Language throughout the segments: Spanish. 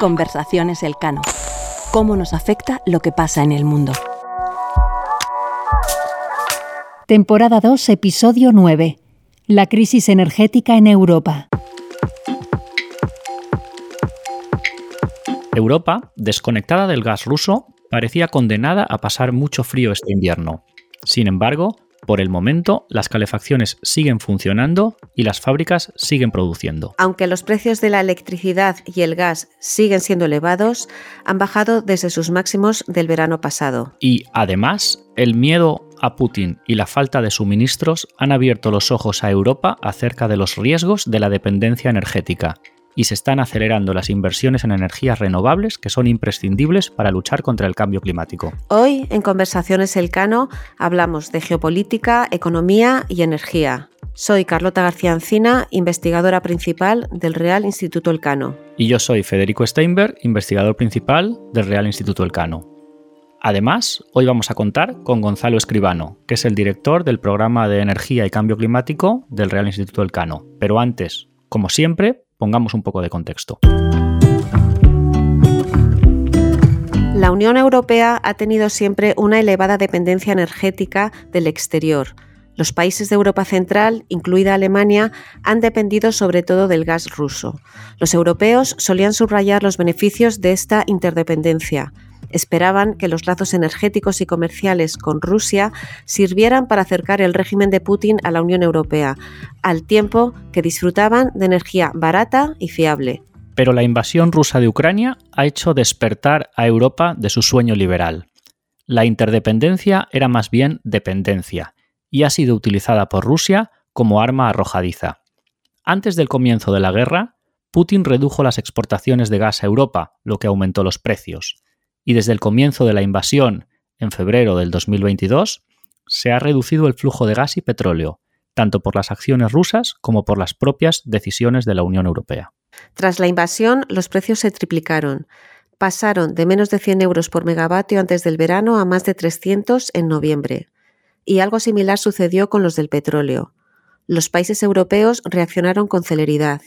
Conversaciones Elcano. ¿Cómo nos afecta lo que pasa en el mundo? Temporada 2, episodio 9. La crisis energética en Europa. Europa, desconectada del gas ruso, parecía condenada a pasar mucho frío este invierno. Sin embargo, por el momento, las calefacciones siguen funcionando y las fábricas siguen produciendo. Aunque los precios de la electricidad y el gas siguen siendo elevados, han bajado desde sus máximos del verano pasado. Y además, el miedo a Putin y la falta de suministros han abierto los ojos a Europa acerca de los riesgos de la dependencia energética y se están acelerando las inversiones en energías renovables que son imprescindibles para luchar contra el cambio climático. Hoy, en Conversaciones Elcano, hablamos de geopolítica, economía y energía. Soy Carlota García Encina, investigadora principal del Real Instituto Elcano. Y yo soy Federico Steinberg, investigador principal del Real Instituto Elcano. Además, hoy vamos a contar con Gonzalo Escribano, que es el director del programa de energía y cambio climático del Real Instituto Elcano. Pero antes, como siempre, Pongamos un poco de contexto. La Unión Europea ha tenido siempre una elevada dependencia energética del exterior. Los países de Europa Central, incluida Alemania, han dependido sobre todo del gas ruso. Los europeos solían subrayar los beneficios de esta interdependencia esperaban que los lazos energéticos y comerciales con Rusia sirvieran para acercar el régimen de Putin a la Unión Europea, al tiempo que disfrutaban de energía barata y fiable. Pero la invasión rusa de Ucrania ha hecho despertar a Europa de su sueño liberal. La interdependencia era más bien dependencia, y ha sido utilizada por Rusia como arma arrojadiza. Antes del comienzo de la guerra, Putin redujo las exportaciones de gas a Europa, lo que aumentó los precios y desde el comienzo de la invasión, en febrero del 2022, se ha reducido el flujo de gas y petróleo, tanto por las acciones rusas como por las propias decisiones de la Unión Europea. Tras la invasión, los precios se triplicaron. Pasaron de menos de 100 euros por megavatio antes del verano a más de 300 en noviembre. Y algo similar sucedió con los del petróleo. Los países europeos reaccionaron con celeridad.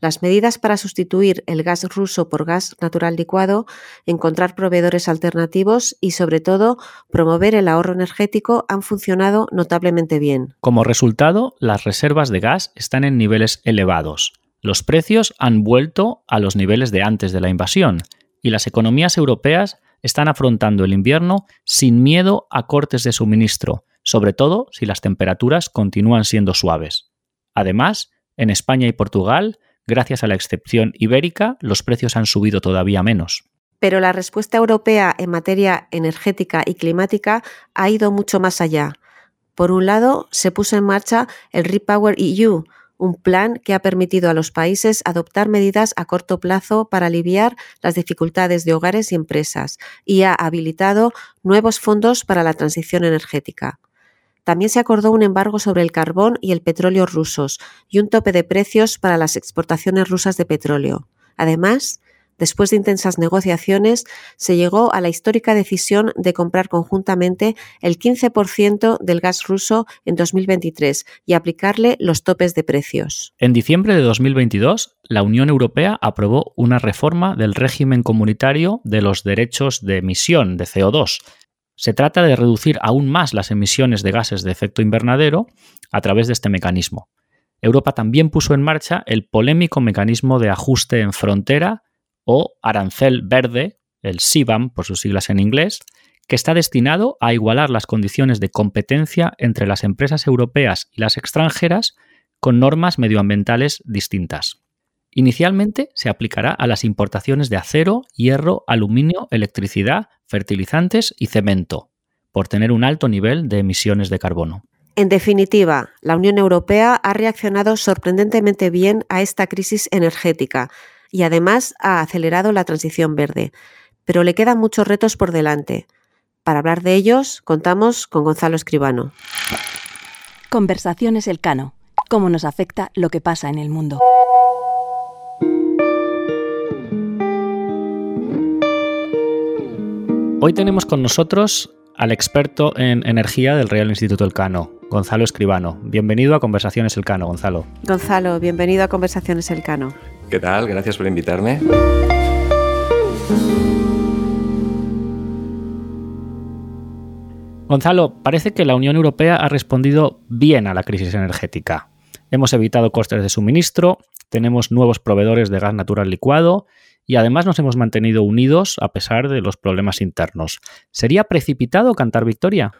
Las medidas para sustituir el gas ruso por gas natural licuado, encontrar proveedores alternativos y, sobre todo, promover el ahorro energético han funcionado notablemente bien. Como resultado, las reservas de gas están en niveles elevados. Los precios han vuelto a los niveles de antes de la invasión y las economías europeas están afrontando el invierno sin miedo a cortes de suministro, sobre todo si las temperaturas continúan siendo suaves. Además, en España y Portugal, Gracias a la excepción ibérica, los precios han subido todavía menos. Pero la respuesta europea en materia energética y climática ha ido mucho más allá. Por un lado, se puso en marcha el Repower EU, un plan que ha permitido a los países adoptar medidas a corto plazo para aliviar las dificultades de hogares y empresas y ha habilitado nuevos fondos para la transición energética. También se acordó un embargo sobre el carbón y el petróleo rusos y un tope de precios para las exportaciones rusas de petróleo. Además, después de intensas negociaciones, se llegó a la histórica decisión de comprar conjuntamente el 15% del gas ruso en 2023 y aplicarle los topes de precios. En diciembre de 2022, la Unión Europea aprobó una reforma del régimen comunitario de los derechos de emisión de CO2 se trata de reducir aún más las emisiones de gases de efecto invernadero a través de este mecanismo. Europa también puso en marcha el polémico mecanismo de ajuste en frontera o arancel verde, el CBAM por sus siglas en inglés, que está destinado a igualar las condiciones de competencia entre las empresas europeas y las extranjeras con normas medioambientales distintas. Inicialmente se aplicará a las importaciones de acero, hierro, aluminio, electricidad, fertilizantes y cemento, por tener un alto nivel de emisiones de carbono. En definitiva, la Unión Europea ha reaccionado sorprendentemente bien a esta crisis energética y además ha acelerado la transición verde. Pero le quedan muchos retos por delante. Para hablar de ellos, contamos con Gonzalo Escribano. Conversaciones Elcano. ¿Cómo nos afecta lo que pasa en el mundo? Hoy tenemos con nosotros al experto en energía del Real Instituto Elcano, Gonzalo Escribano. Bienvenido a Conversaciones Elcano, Gonzalo. Gonzalo, bienvenido a Conversaciones Elcano. ¿Qué tal? Gracias por invitarme. Gonzalo, parece que la Unión Europea ha respondido bien a la crisis energética. Hemos evitado costes de suministro, tenemos nuevos proveedores de gas natural licuado y además nos hemos mantenido unidos a pesar de los problemas internos. ¿Sería precipitado cantar victoria?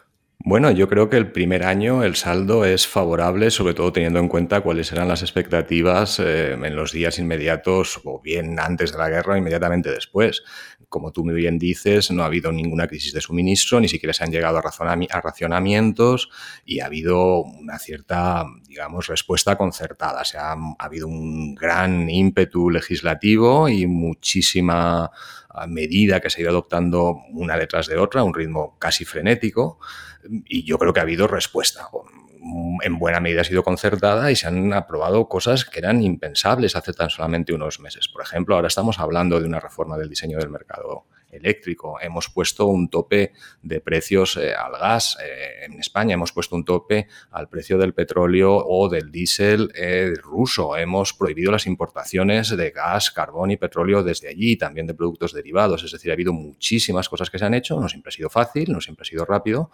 Bueno, yo creo que el primer año el saldo es favorable, sobre todo teniendo en cuenta cuáles eran las expectativas eh, en los días inmediatos o bien antes de la guerra o inmediatamente después. Como tú muy bien dices, no ha habido ninguna crisis de suministro, ni siquiera se han llegado a, a racionamientos y ha habido una cierta, digamos, respuesta concertada. O sea, ha habido un gran ímpetu legislativo y muchísima ah, medida que se ha ido adoptando una detrás de otra, un ritmo casi frenético y yo creo que ha habido respuesta. En buena medida ha sido concertada y se han aprobado cosas que eran impensables hace tan solamente unos meses. Por ejemplo, ahora estamos hablando de una reforma del diseño del mercado eléctrico. Hemos puesto un tope de precios eh, al gas eh, en España, hemos puesto un tope al precio del petróleo o del diésel eh, ruso. Hemos prohibido las importaciones de gas, carbón y petróleo desde allí, también de productos derivados. Es decir, ha habido muchísimas cosas que se han hecho. No siempre ha sido fácil, no siempre ha sido rápido,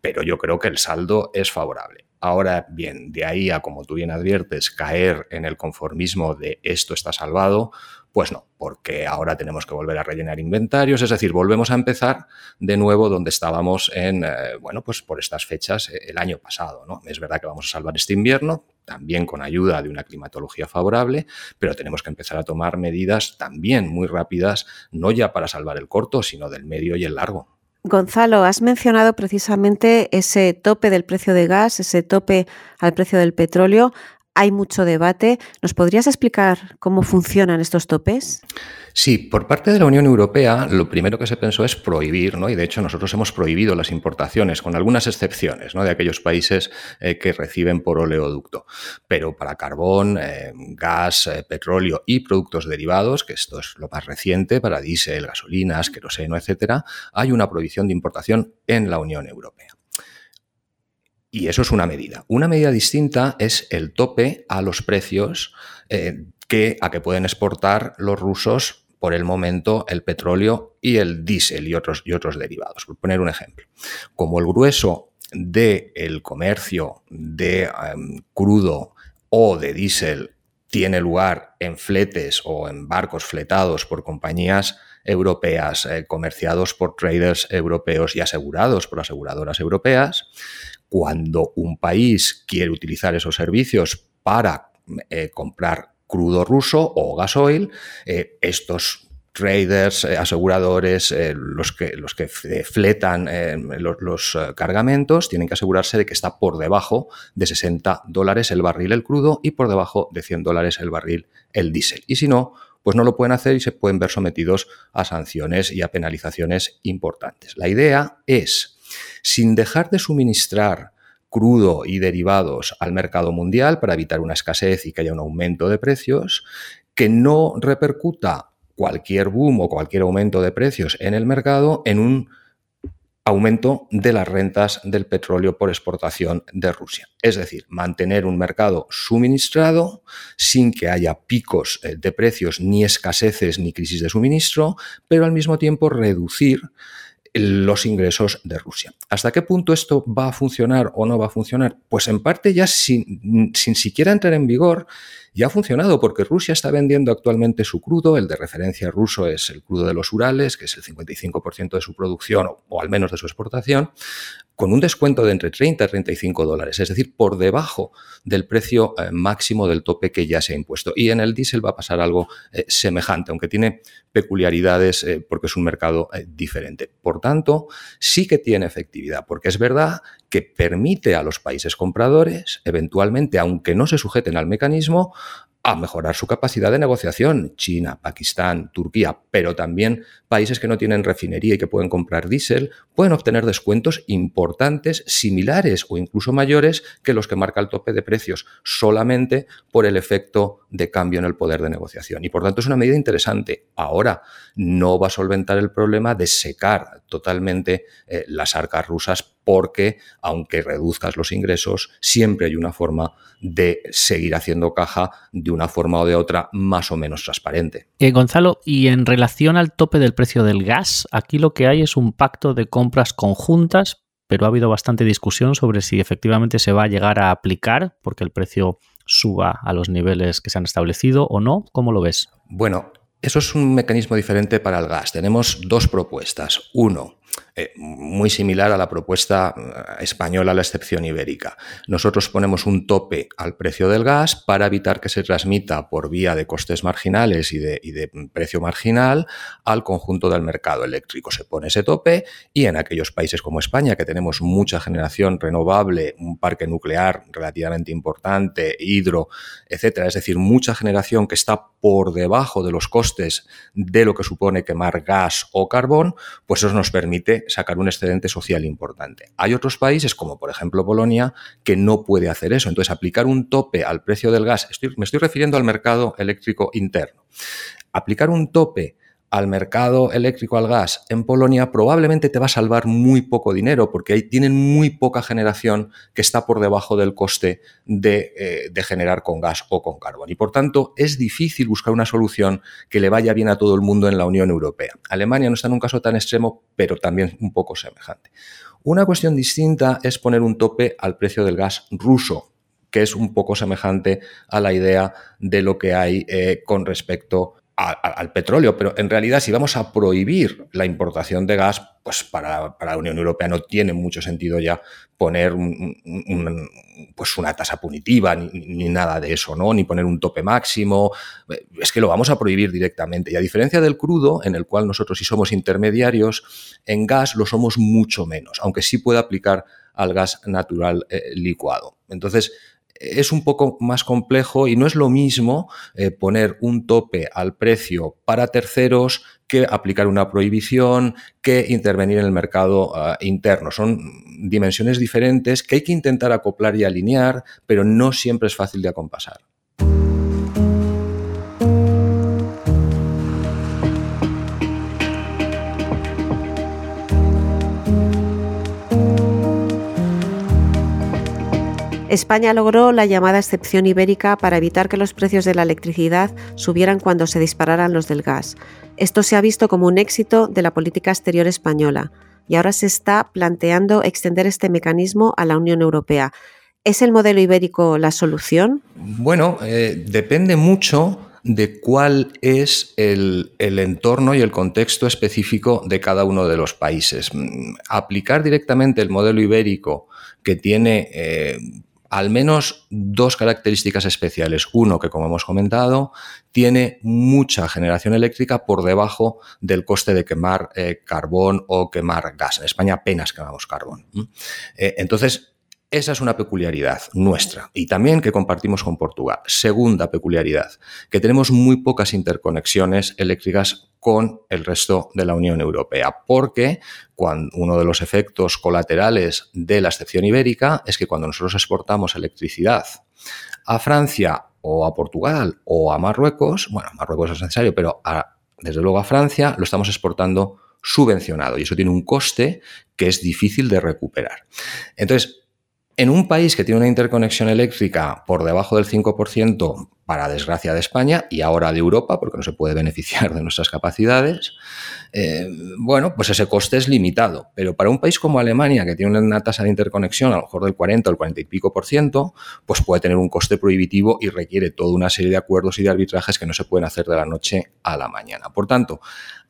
pero yo creo que el saldo es favorable. Ahora bien, de ahí a, como tú bien adviertes, caer en el conformismo de esto está salvado, pues no, porque ahora tenemos que volver a rellenar inventarios, es decir, volvemos a empezar de nuevo donde estábamos en, eh, bueno, pues por estas fechas eh, el año pasado. ¿no? Es verdad que vamos a salvar este invierno, también con ayuda de una climatología favorable, pero tenemos que empezar a tomar medidas también muy rápidas, no ya para salvar el corto, sino del medio y el largo. Gonzalo, has mencionado precisamente ese tope del precio de gas, ese tope al precio del petróleo hay mucho debate. ¿Nos podrías explicar cómo funcionan estos topes? Sí, por parte de la Unión Europea lo primero que se pensó es prohibir, ¿no? y de hecho nosotros hemos prohibido las importaciones, con algunas excepciones ¿no? de aquellos países eh, que reciben por oleoducto. Pero para carbón, eh, gas, eh, petróleo y productos derivados, que esto es lo más reciente, para diésel, gasolinas, queroseno, etcétera, hay una prohibición de importación en la Unión Europea. Y eso es una medida. Una medida distinta es el tope a los precios eh, que, a que pueden exportar los rusos por el momento el petróleo y el diésel y otros, y otros derivados. Por poner un ejemplo. Como el grueso del comercio de em, crudo o de diésel tiene lugar en fletes o en barcos fletados por compañías europeas, eh, comerciados por traders europeos y asegurados por aseguradoras europeas, cuando un país quiere utilizar esos servicios para eh, comprar crudo ruso o gasoil, eh, estos traders, eh, aseguradores, los, que, los que fletan los, cargamentos, tienen que asegurarse de que está por debajo de 60 dólares el barril el crudo y por debajo de 100 dólares el barril el diésel. Y si no, pues no lo pueden hacer y se pueden ver sometidos a sanciones y a penalizaciones importantes. La idea es sin dejar de suministrar crudo y derivados al mercado mundial para evitar una escasez y que haya un aumento de precios, que no repercuta cualquier boom o cualquier aumento de precios en el mercado en un aumento de las rentas del petróleo por exportación de Rusia. Es decir, mantener un mercado suministrado sin que haya picos eh, de precios, ni escaseces, ni crisis de suministro, pero al mismo tiempo reducir los ingresos de Rusia. ¿Hasta qué punto esto va a funcionar o no va a funcionar? Pues en parte ya sin, sin siquiera entrar en vigor, ya ha funcionado porque Rusia está vendiendo actualmente su crudo, el de referencia ruso es el crudo de los Urales, que es el 55% de su producción o, al menos de su exportación, con un descuento de entre 30 y 35 dólares, es decir, por debajo del precio eh, máximo del tope que ya se ha impuesto. Y en el diésel va a pasar algo eh, semejante, aunque tiene peculiaridades eh, porque es un mercado diferente. Por tanto, sí que tiene efectividad, porque es verdad que permite a los países compradores, eventualmente, aunque no se sujeten al mecanismo, a mejorar su capacidad de negociación. China, Pakistán, Turquía, pero también países que no tienen refinería y que pueden comprar diésel, pueden obtener descuentos importantes, similares o incluso mayores que los que marca el tope de precios, solamente por el efecto de cambio en el poder de negociación. Y por tanto es una medida interesante. Ahora no va a solventar el problema de secar totalmente eh, las arcas rusas porque aunque reduzcas los ingresos, siempre hay una forma de seguir haciendo caja de una forma o de otra más o menos transparente. Eh, Gonzalo, y en relación al tope del precio del gas, aquí lo que hay es un pacto de compras conjuntas, pero ha habido bastante discusión sobre si efectivamente se va a llegar a aplicar, porque el precio suba a los niveles que se han establecido o no. ¿Cómo lo ves? Bueno, eso es un mecanismo diferente para el gas. Tenemos dos propuestas. Uno, eh, muy similar a la propuesta eh, española, la excepción ibérica. Nosotros ponemos un tope al precio del gas para evitar que se transmita por vía de costes marginales y de, y de precio marginal al conjunto del mercado eléctrico. Se pone ese tope y en aquellos países como España, que tenemos mucha generación renovable, un parque nuclear relativamente importante, hidro, etcétera, es decir, mucha generación que está por debajo de los costes de lo que supone quemar gas o carbón, pues eso nos permite sacar un excedente social importante. Hay otros países, como por ejemplo Polonia, que no puede hacer eso. Entonces, aplicar un tope al precio del gas, me estoy refiriendo al mercado eléctrico interno, aplicar un tope al mercado eléctrico al gas en Polonia probablemente te va a salvar muy poco dinero porque ahí tienen muy poca generación que está por debajo del coste de, eh, de, generar con gas o con carbón. Y por tanto es difícil buscar una solución que le vaya bien a todo el mundo en la Unión Europea. Alemania no está en un caso tan extremo, pero también un poco semejante. Una cuestión distinta es poner un tope al precio del gas ruso, que es un poco semejante a la idea de lo que hay eh, con respecto al petróleo, pero en realidad si vamos a prohibir la importación de gas, pues para, la Unión Europea no tiene mucho sentido ya poner pues una tasa punitiva ni, nada de eso, ¿no? Ni poner un tope máximo. Es que lo vamos a prohibir directamente. Y a diferencia del crudo, en el cual nosotros si somos intermediarios, en gas lo somos mucho menos, aunque sí puede aplicar al gas natural eh, licuado. Entonces, es un poco más complejo y no es lo mismo eh, poner un tope al precio para terceros que aplicar una prohibición, que intervenir en el mercado ah, interno. Son dimensiones diferentes que hay que intentar acoplar y alinear, pero no siempre es fácil de acompasar. España logró la llamada excepción ibérica para evitar que los precios de la electricidad subieran cuando se dispararan los del gas. Esto se ha visto como un éxito de la política exterior española y ahora se está planteando extender este mecanismo a la Unión Europea. ¿Es el modelo ibérico la solución? Bueno, eh, depende mucho de cuál es el, entorno y el contexto específico de cada uno de los países. Mm, aplicar directamente el modelo ibérico que tiene eh, al menos dos características especiales. Uno, que como hemos comentado, tiene mucha generación eléctrica por debajo del coste de quemar eh, carbón o quemar gas. En España apenas quemamos carbón. Eh, entonces, esa es una peculiaridad nuestra y también que compartimos con Portugal. Segunda peculiaridad, que tenemos muy pocas interconexiones eléctricas con el resto de la Unión Europea, porque cuando uno de los efectos colaterales de la excepción ibérica es que cuando nosotros exportamos electricidad a Francia o a Portugal o a Marruecos, bueno, Marruecos es necesario, pero desde luego a Francia lo estamos exportando subvencionado y eso tiene un coste que es difícil de recuperar. Entonces, en un país que tiene una interconexión eléctrica por debajo del 5%, para desgracia de España y ahora de Europa, porque no se puede beneficiar de nuestras capacidades, eh, bueno, pues ese coste es limitado. Pero para un país como Alemania, que tiene una tasa de interconexión a lo mejor del 40 o el 40 y pico por ciento, pues puede tener un coste prohibitivo y requiere toda una serie de acuerdos y de arbitrajes que no se pueden hacer de la noche a la mañana. Por tanto,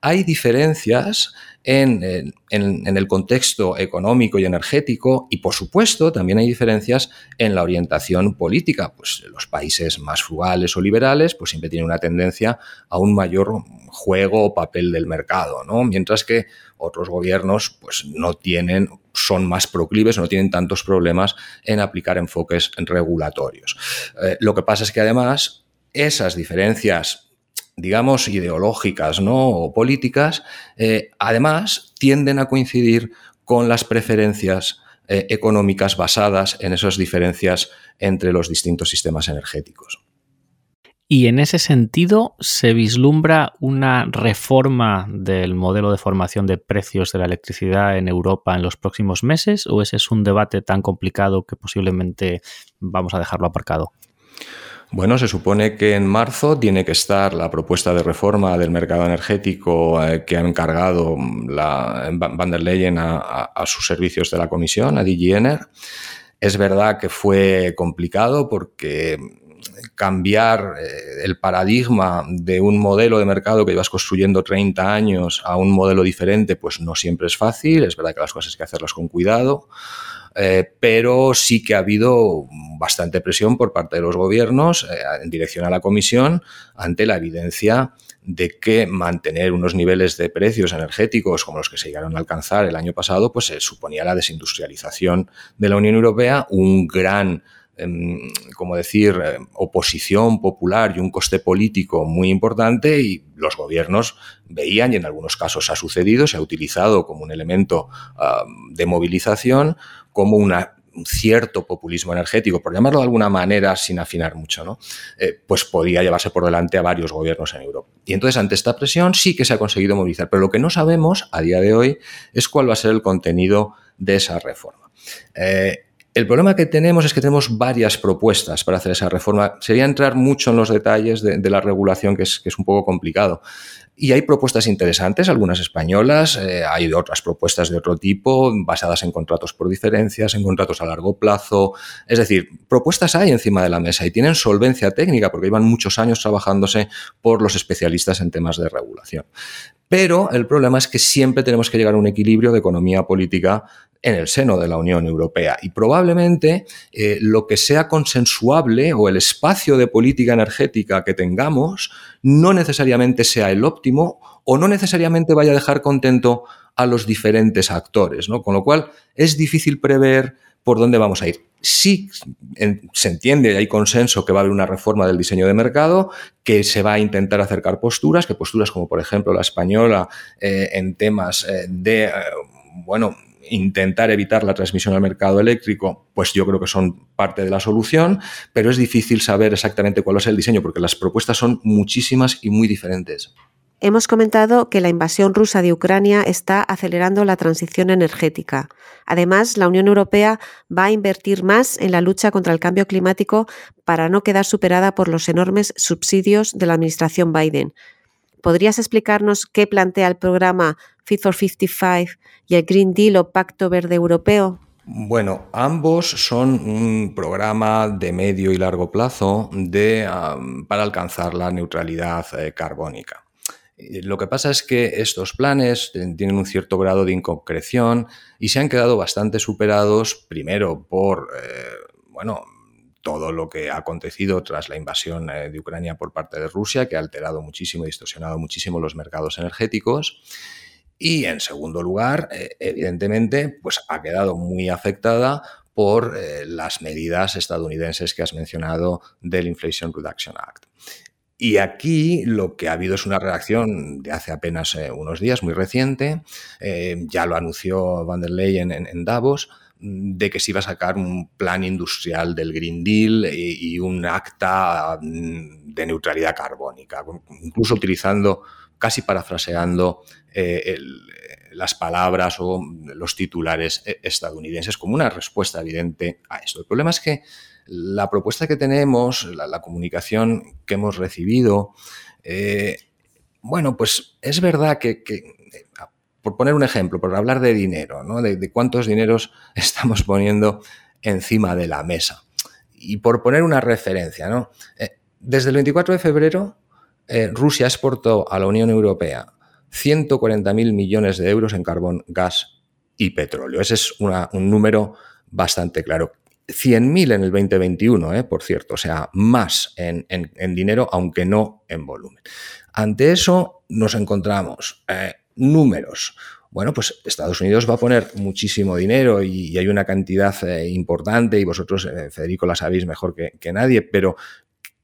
hay diferencias en, el contexto económico y energético y, por supuesto, también hay diferencias en la orientación política. Pues los países más frugales o liberales pues siempre tienen una tendencia a un mayor juego o papel del mercado, ¿no? Mientras que otros gobiernos pues no tienen son más proclives o no tienen tantos problemas en aplicar enfoques regulatorios. Eh, lo que pasa es que además esas diferencias digamos, ideológicas ¿no? o políticas, eh, además tienden a coincidir con las preferencias eh, económicas basadas en esas diferencias entre los distintos sistemas energéticos. Y en ese sentido, ¿se vislumbra una reforma del modelo de formación de precios de la electricidad en Europa en los próximos meses? ¿O ese es un debate tan complicado que posiblemente vamos a dejarlo aparcado? Bueno, se supone que en marzo tiene que estar la propuesta de reforma del mercado energético eh, que ha encargado la, Van der Leyen a, sus servicios de la comisión, a DGNR. Es verdad que fue complicado porque cambiar eh, el paradigma de un modelo de mercado que ibas construyendo 30 años a un modelo diferente, pues no siempre es fácil. Es verdad que las cosas hay que hacerlas con cuidado. Eh, pero sí que ha habido bastante presión por parte de los gobiernos eh, en dirección a la Comisión ante la evidencia de que mantener unos niveles de precios energéticos como los que se llegaron a alcanzar el año pasado, pues suponía la desindustrialización de la Unión Europea, un gran Em, como decir, eh, oposición popular y un coste político muy importante y los gobiernos veían, y en algunos casos ha sucedido, se ha utilizado como un elemento de movilización, como un cierto populismo energético, por llamarlo de alguna manera sin afinar mucho, ¿no? Eh, pues podía llevarse por delante a varios gobiernos en Europa. Y entonces ante esta presión sí que se ha conseguido movilizar, pero lo que no sabemos a día de hoy es cuál va a ser el contenido de esa reforma. Eh, el problema que tenemos es que tenemos varias propuestas para hacer esa reforma. Sería entrar mucho en los detalles de, la regulación, que es, un poco complicado. Y hay propuestas interesantes, algunas españolas, eh, hay otras propuestas de otro tipo, basadas en contratos por diferencias, en contratos a largo plazo. Es decir, propuestas hay encima de la mesa y tienen solvencia técnica porque llevan muchos años trabajándose por los especialistas en temas de regulación. Pero el problema es que siempre tenemos que llegar a un equilibrio de economía política en el seno de la Unión Europea. Y probablemente eh, lo que sea consensuable o el espacio de política energética que tengamos no necesariamente sea el óptimo o no necesariamente vaya a dejar contento a los diferentes actores. ¿no? Con lo cual es difícil prever por dónde vamos a ir. Sí se entiende, hay consenso que va a haber una reforma del diseño de mercado, que se va a intentar acercar posturas, que posturas como por ejemplo la española eh, en temas eh, de, bueno, intentar evitar la transmisión al mercado eléctrico, pues yo creo que son parte de la solución, pero es difícil saber exactamente cuál es el diseño porque las propuestas son muchísimas y muy diferentes. Hemos comentado que la invasión rusa de Ucrania está acelerando la transición energética. Además, la Unión Europea va a invertir más en la lucha contra el cambio climático para no quedar superada por los enormes subsidios de la administración Biden. ¿Podrías explicarnos qué plantea el programa Fit for 55 y el Green Deal o Pacto Verde Europeo? Bueno, ambos son un programa de medio y largo plazo de, para alcanzar la neutralidad eh, carbónica. Lo que pasa es que estos planes tienen un cierto grado de inconcreción y se han quedado bastante superados, primero por, eh, bueno, todo lo que ha acontecido tras la invasión eh, de Ucrania por parte de Rusia, que ha alterado muchísimo y distorsionado muchísimo los mercados energéticos. Y en segundo lugar, eh, evidentemente, pues ha quedado muy afectada por eh, las medidas estadounidenses que has mencionado del Inflation Reduction Act. Y aquí lo que ha habido es una reacción de hace apenas unos días, muy reciente. ya lo anunció Van der Leyen en Davos, de que se iba a sacar un plan industrial del Green Deal y, un acta mm, de neutralidad carbónica, incluso utilizando, casi parafraseando eh, las palabras o los titulares eh, estadounidenses como una respuesta evidente a esto. El problema es que la propuesta que tenemos, la, comunicación que hemos recibido, eh, bueno, pues es verdad que por poner un ejemplo, por hablar de dinero, ¿no? de, cuántos dineros estamos poniendo encima de la mesa. Y por poner una referencia, ¿no? Desde el 24 de febrero, eh, Rusia exportó a la Unión Europea 140.000 millones de euros en carbón, gas y petróleo. Ese es un número bastante claro. 100.000 en el 2021, ¿eh? por cierto, o sea, más en, dinero, aunque no en volumen. Ante eso nos encontramos números. Bueno, pues Estados Unidos va a poner muchísimo dinero y, hay una cantidad eh, importante y vosotros, eh, Federico, la sabéis mejor que, nadie, pero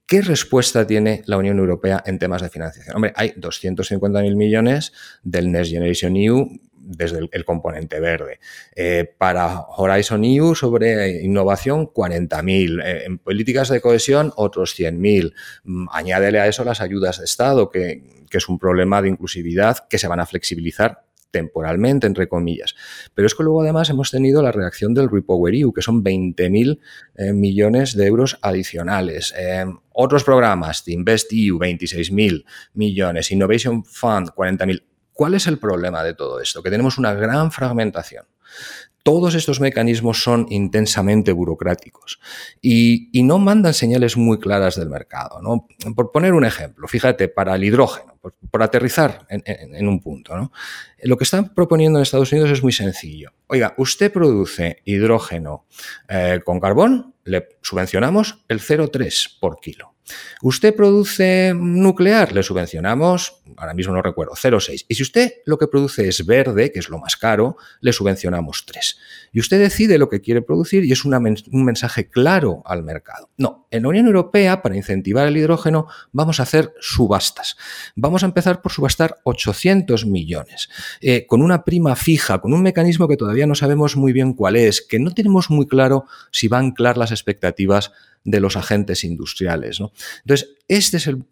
¿qué respuesta tiene la Unión Europea en temas de financiación? Hombre, hay 250.000 millones del Next Generation EU desde el, componente verde. Eh, para Horizon EU sobre innovación, 40.000. Eh, en políticas de cohesión, otros 100.000. Mm, añádele a eso las ayudas de Estado, que, que es un problema de inclusividad que se van a flexibilizar temporalmente, entre comillas. Pero es que luego además hemos tenido la reacción del Repower EU, que son 20.000 eh, millones de euros adicionales. Eh, otros programas, de Invest EU, 26.000 millones, Innovation Fund, 40.000. ¿Cuál es el problema de todo esto? Que tenemos una gran fragmentación. Todos estos mecanismos son intensamente burocráticos y, no mandan señales muy claras del mercado. Por poner un ejemplo, fíjate, para el hidrógeno, por, aterrizar en, un punto, lo que están proponiendo en Estados Unidos es muy sencillo. Oiga, usted produce hidrógeno eh, con carbón, le subvencionamos el 0,3 por kilo. Usted produce nuclear, le subvencionamos, ahora mismo no recuerdo, 0,6. Y si usted lo que produce es verde, que es lo más caro, le subvencionamos 3. Y usted decide lo que quiere producir y es un mensaje claro al mercado. No, en la Unión Europea, para incentivar el hidrógeno, vamos a hacer subastas. Vamos a empezar por subastar 800 millones, eh, con una prima fija, con un mecanismo que todavía no sabemos muy bien cuál es, que no tenemos muy claro si va a anclar las expectativas de los agentes industriales. Entonces, este es el,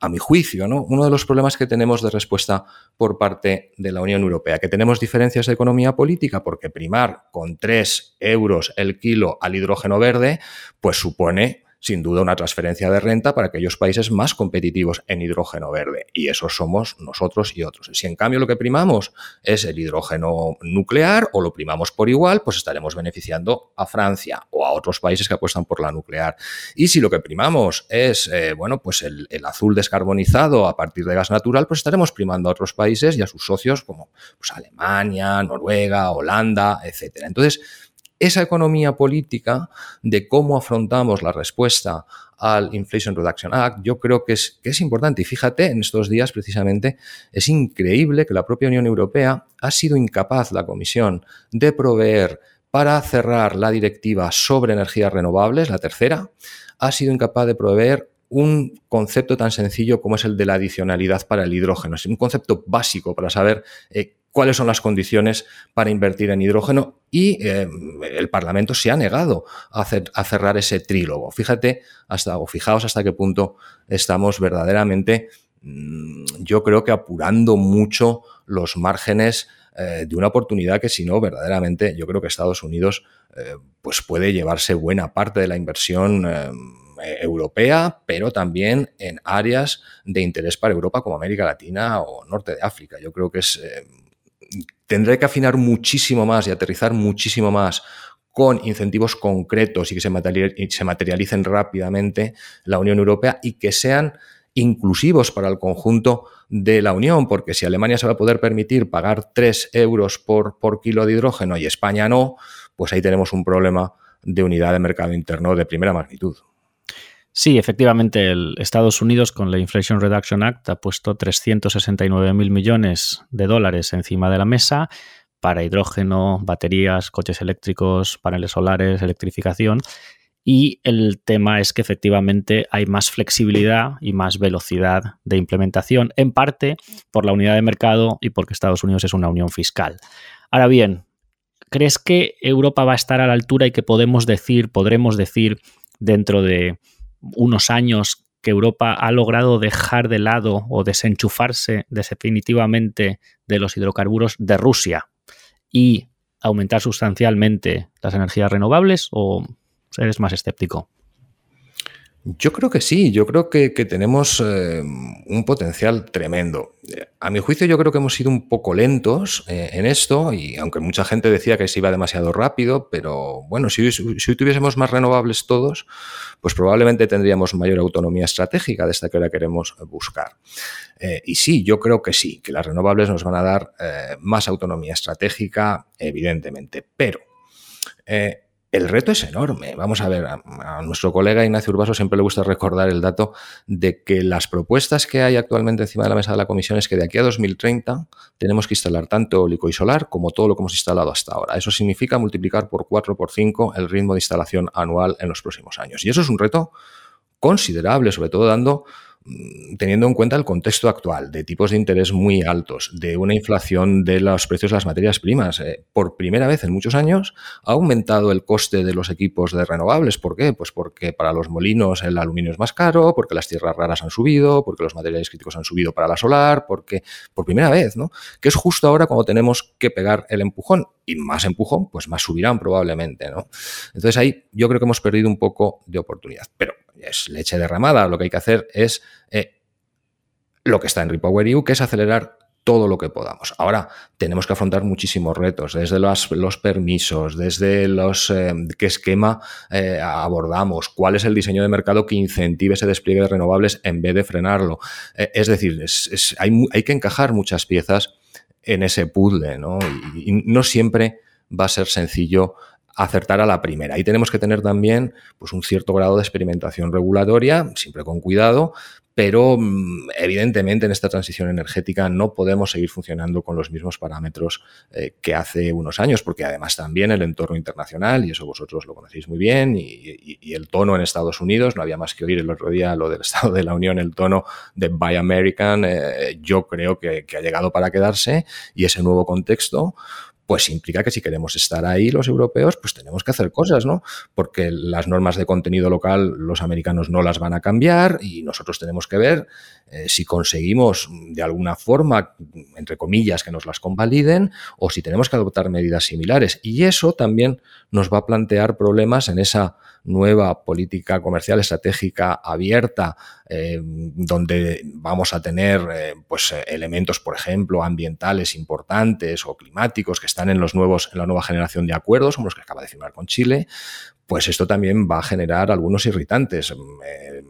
a mi juicio, ¿no? uno de los problemas que tenemos de respuesta por parte de la Unión Europea, que tenemos diferencias de economía política porque primar con 3 euros el kilo al hidrógeno verde, pues supone sin duda una transferencia de renta para aquellos países más competitivos en hidrógeno verde. Y esos somos nosotros y otros. Si en cambio lo que primamos es el hidrógeno nuclear o lo primamos por igual, pues estaremos beneficiando a Francia o a otros países que apuestan por la nuclear. Y si lo que primamos es, eh, bueno, pues el, azul descarbonizado a partir de gas natural, pues estaremos primando a otros países y a sus socios como pues, Alemania, Noruega, Holanda, etcétera. Entonces, esa economía política de cómo afrontamos la respuesta al Inflation Reduction Act, yo creo que es, importante. Y fíjate, en estos días precisamente es increíble que la propia Unión Europea ha sido incapaz, la Comisión, de proveer para cerrar la directiva sobre energías renovables, la tercera, ha sido incapaz de proveer un concepto tan sencillo como es el de la adicionalidad para el hidrógeno. Es un concepto básico para saber eh, cuáles son las condiciones para invertir en hidrógeno y eh, el Parlamento se ha negado a, cerrar ese trílogo. Fíjate hasta, o fijaos hasta qué punto estamos verdaderamente, mm, yo creo que apurando mucho los márgenes eh, de una oportunidad que si no, verdaderamente, yo creo que Estados Unidos eh, pues puede llevarse buena parte de la inversión europea, pero también en áreas de interés para Europa como América Latina o Norte de África. Yo creo que es tendré que afinar muchísimo más y aterrizar muchísimo más con incentivos concretos y que se, materialicen rápidamente la Unión Europea y que sean inclusivos para el conjunto de la Unión, porque si Alemania se va a poder permitir pagar 3 euros por, por kilo de hidrógeno y España no, pues ahí tenemos un problema de unidad de mercado interno de primera magnitud. Sí, efectivamente, Estados Unidos con la Inflation Reduction Act ha puesto 369 mil millones de dólares encima de la mesa para hidrógeno, baterías, coches eléctricos, paneles solares, electrificación. Y el tema es que efectivamente hay más flexibilidad y más velocidad de implementación, en parte por la unidad de mercado y porque Estados Unidos es una unión fiscal. Ahora bien, ¿crees que Europa va a estar a la altura y que podemos decir, podremos decir dentro de unos años que Europa ha logrado dejar de lado o desenchufarse definitivamente de los hidrocarburos de Rusia y aumentar sustancialmente las energías renovables o eres más escéptico? Yo creo que sí, yo creo que, tenemos eh, un potencial tremendo. A mi juicio yo creo que hemos sido un poco lentos eh, en esto y aunque mucha gente decía que se iba demasiado rápido, pero bueno, si, si, tuviésemos más renovables todos, pues probablemente tendríamos mayor autonomía estratégica de esta que ahora queremos buscar. Eh, y sí, yo creo que sí, que las renovables nos van a dar más autonomía estratégica, evidentemente, pero el reto es enorme. Vamos a ver, a, nuestro colega Ignacio Urbaso siempre le gusta recordar el dato de que las propuestas que hay actualmente encima de la mesa de la comisión es que de aquí a 2030 tenemos que instalar tanto eólico y solar como todo lo que hemos instalado hasta ahora. Eso significa multiplicar por 4 por 5 el ritmo de instalación anual en los próximos años. Y eso es un reto considerable, sobre todo dando Mm, teniendo en cuenta el contexto actual de tipos de interés muy altos, de una inflación de los precios de las materias primas. Eh, por primera vez en muchos años ha aumentado el coste de los equipos de renovables. ¿Por qué? Pues porque para los molinos el aluminio es más caro, porque las tierras raras han subido, porque los materiales críticos han subido para la solar, porque por primera vez, ¿no? Que es justo ahora cuando tenemos que pegar el empujón y más empujón, pues más subirán probablemente, ¿no? Entonces ahí yo creo que hemos perdido un poco de oportunidad. Pero es leche derramada. Lo que hay que hacer es eh, lo que está en Repower EU, que es acelerar todo lo que podamos. Ahora tenemos que afrontar muchísimos retos, desde los, permisos, desde los eh, qué esquema eh, abordamos, cuál es el diseño de mercado que incentive ese despliegue de renovables en vez de frenarlo. es decir, hay, hay, que encajar muchas piezas en ese puzzle, ¿no? y no siempre va a ser sencillo acertar a la primera. Ahí tenemos que tener también pues, un cierto grado de experimentación regulatoria, siempre con cuidado, pero mm, evidentemente en esta transición energética no podemos seguir funcionando con los mismos parámetros eh, que hace unos años, porque además también el entorno internacional, y eso vosotros lo conocéis muy bien, y, el tono en Estados Unidos, no había más que oír el otro día lo del Estado de la Unión, el tono de Buy American, eh, yo creo que ha llegado para quedarse, y ese nuevo contexto pues implica que si queremos estar ahí los europeos, pues tenemos que hacer cosas, ¿no? Porque las normas de contenido local los americanos no las van a cambiar y nosotros tenemos que ver eh, si conseguimos de alguna forma, entre comillas, que nos las convaliden o si tenemos que adoptar medidas similares. Y eso también nos va a plantear problemas en esa nueva política comercial estratégica abierta, eh, donde vamos a tener eh, pues, elementos, por ejemplo, ambientales importantes o climáticos que están en, los nuevos, en la nueva generación de acuerdos, como los que acaba de firmar con Chile, pues esto también va a generar algunos irritantes. Eh,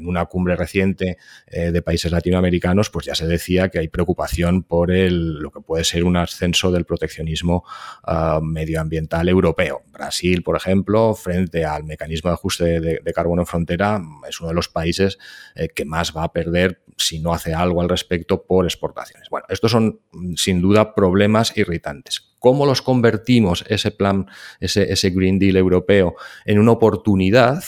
en una cumbre reciente eh, de países latinoamericanos, pues ya se decía que hay preocupación por lo que puede ser un ascenso del proteccionismo ah, medioambiental europeo. Brasil, por ejemplo, frente al mecanismo de ajuste de, carbono en frontera, es uno de los países eh, que más va a perder si no hace algo al respecto por exportaciones. Bueno, estos son sin duda problemas irritantes. ¿Cómo los convertimos ese plan, ese Green Deal europeo en una oportunidad?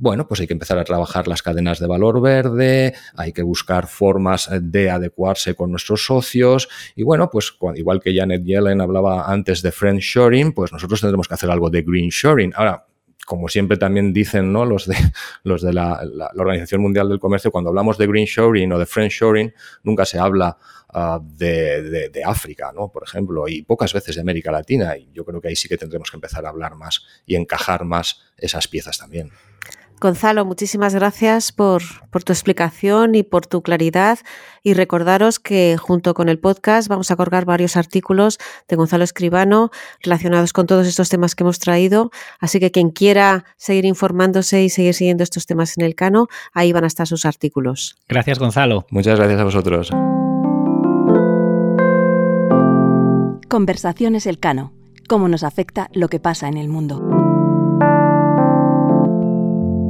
Bueno, pues hay que empezar a trabajar las cadenas de valor verde, hay que buscar formas de adecuarse con nuestros socios y bueno, pues igual que Janet Yellen hablaba antes de friend shoring, pues nosotros tendremos que hacer algo de green shoring. Ahora, como siempre también dicen ¿no? los de, los de la, Organización Mundial del Comercio, cuando hablamos de green shoring o de friend shoring, nunca se habla ah, de, de, África, ¿no? por ejemplo, y pocas veces de América Latina. Y yo creo que ahí sí que tendremos que empezar a hablar más y encajar más esas piezas también. Gonzalo, muchísimas gracias por, tu explicación y por tu claridad. Y recordaros que junto con el podcast vamos a colgar varios artículos de Gonzalo Escribano relacionados con todos estos temas que hemos traído. Así que quien quiera seguir informándose y seguir siguiendo estos temas en el Cano, ahí van a estar sus artículos. Gracias, Gonzalo. Muchas gracias a vosotros. Conversaciones El Cano. Cómo nos afecta lo que pasa en el mundo.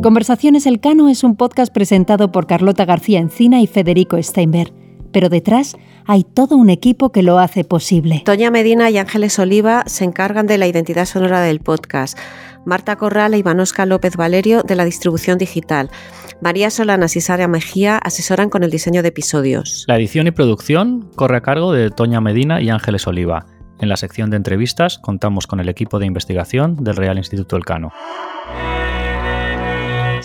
Conversaciones Elcano es un podcast presentado por Carlota García Encina y Federico Steinberg, pero detrás hay todo un equipo que lo hace posible. Toña Medina y Ángeles Oliva se encargan de la identidad sonora del podcast. Marta Corral e Ivanosca López Valerio de la distribución digital. María Solanas y Sara Mejía asesoran con el diseño de episodios. La edición y producción corre a cargo de Toña Medina y Ángeles Oliva. En la sección de entrevistas contamos con el equipo de investigación del Real Instituto Elcano.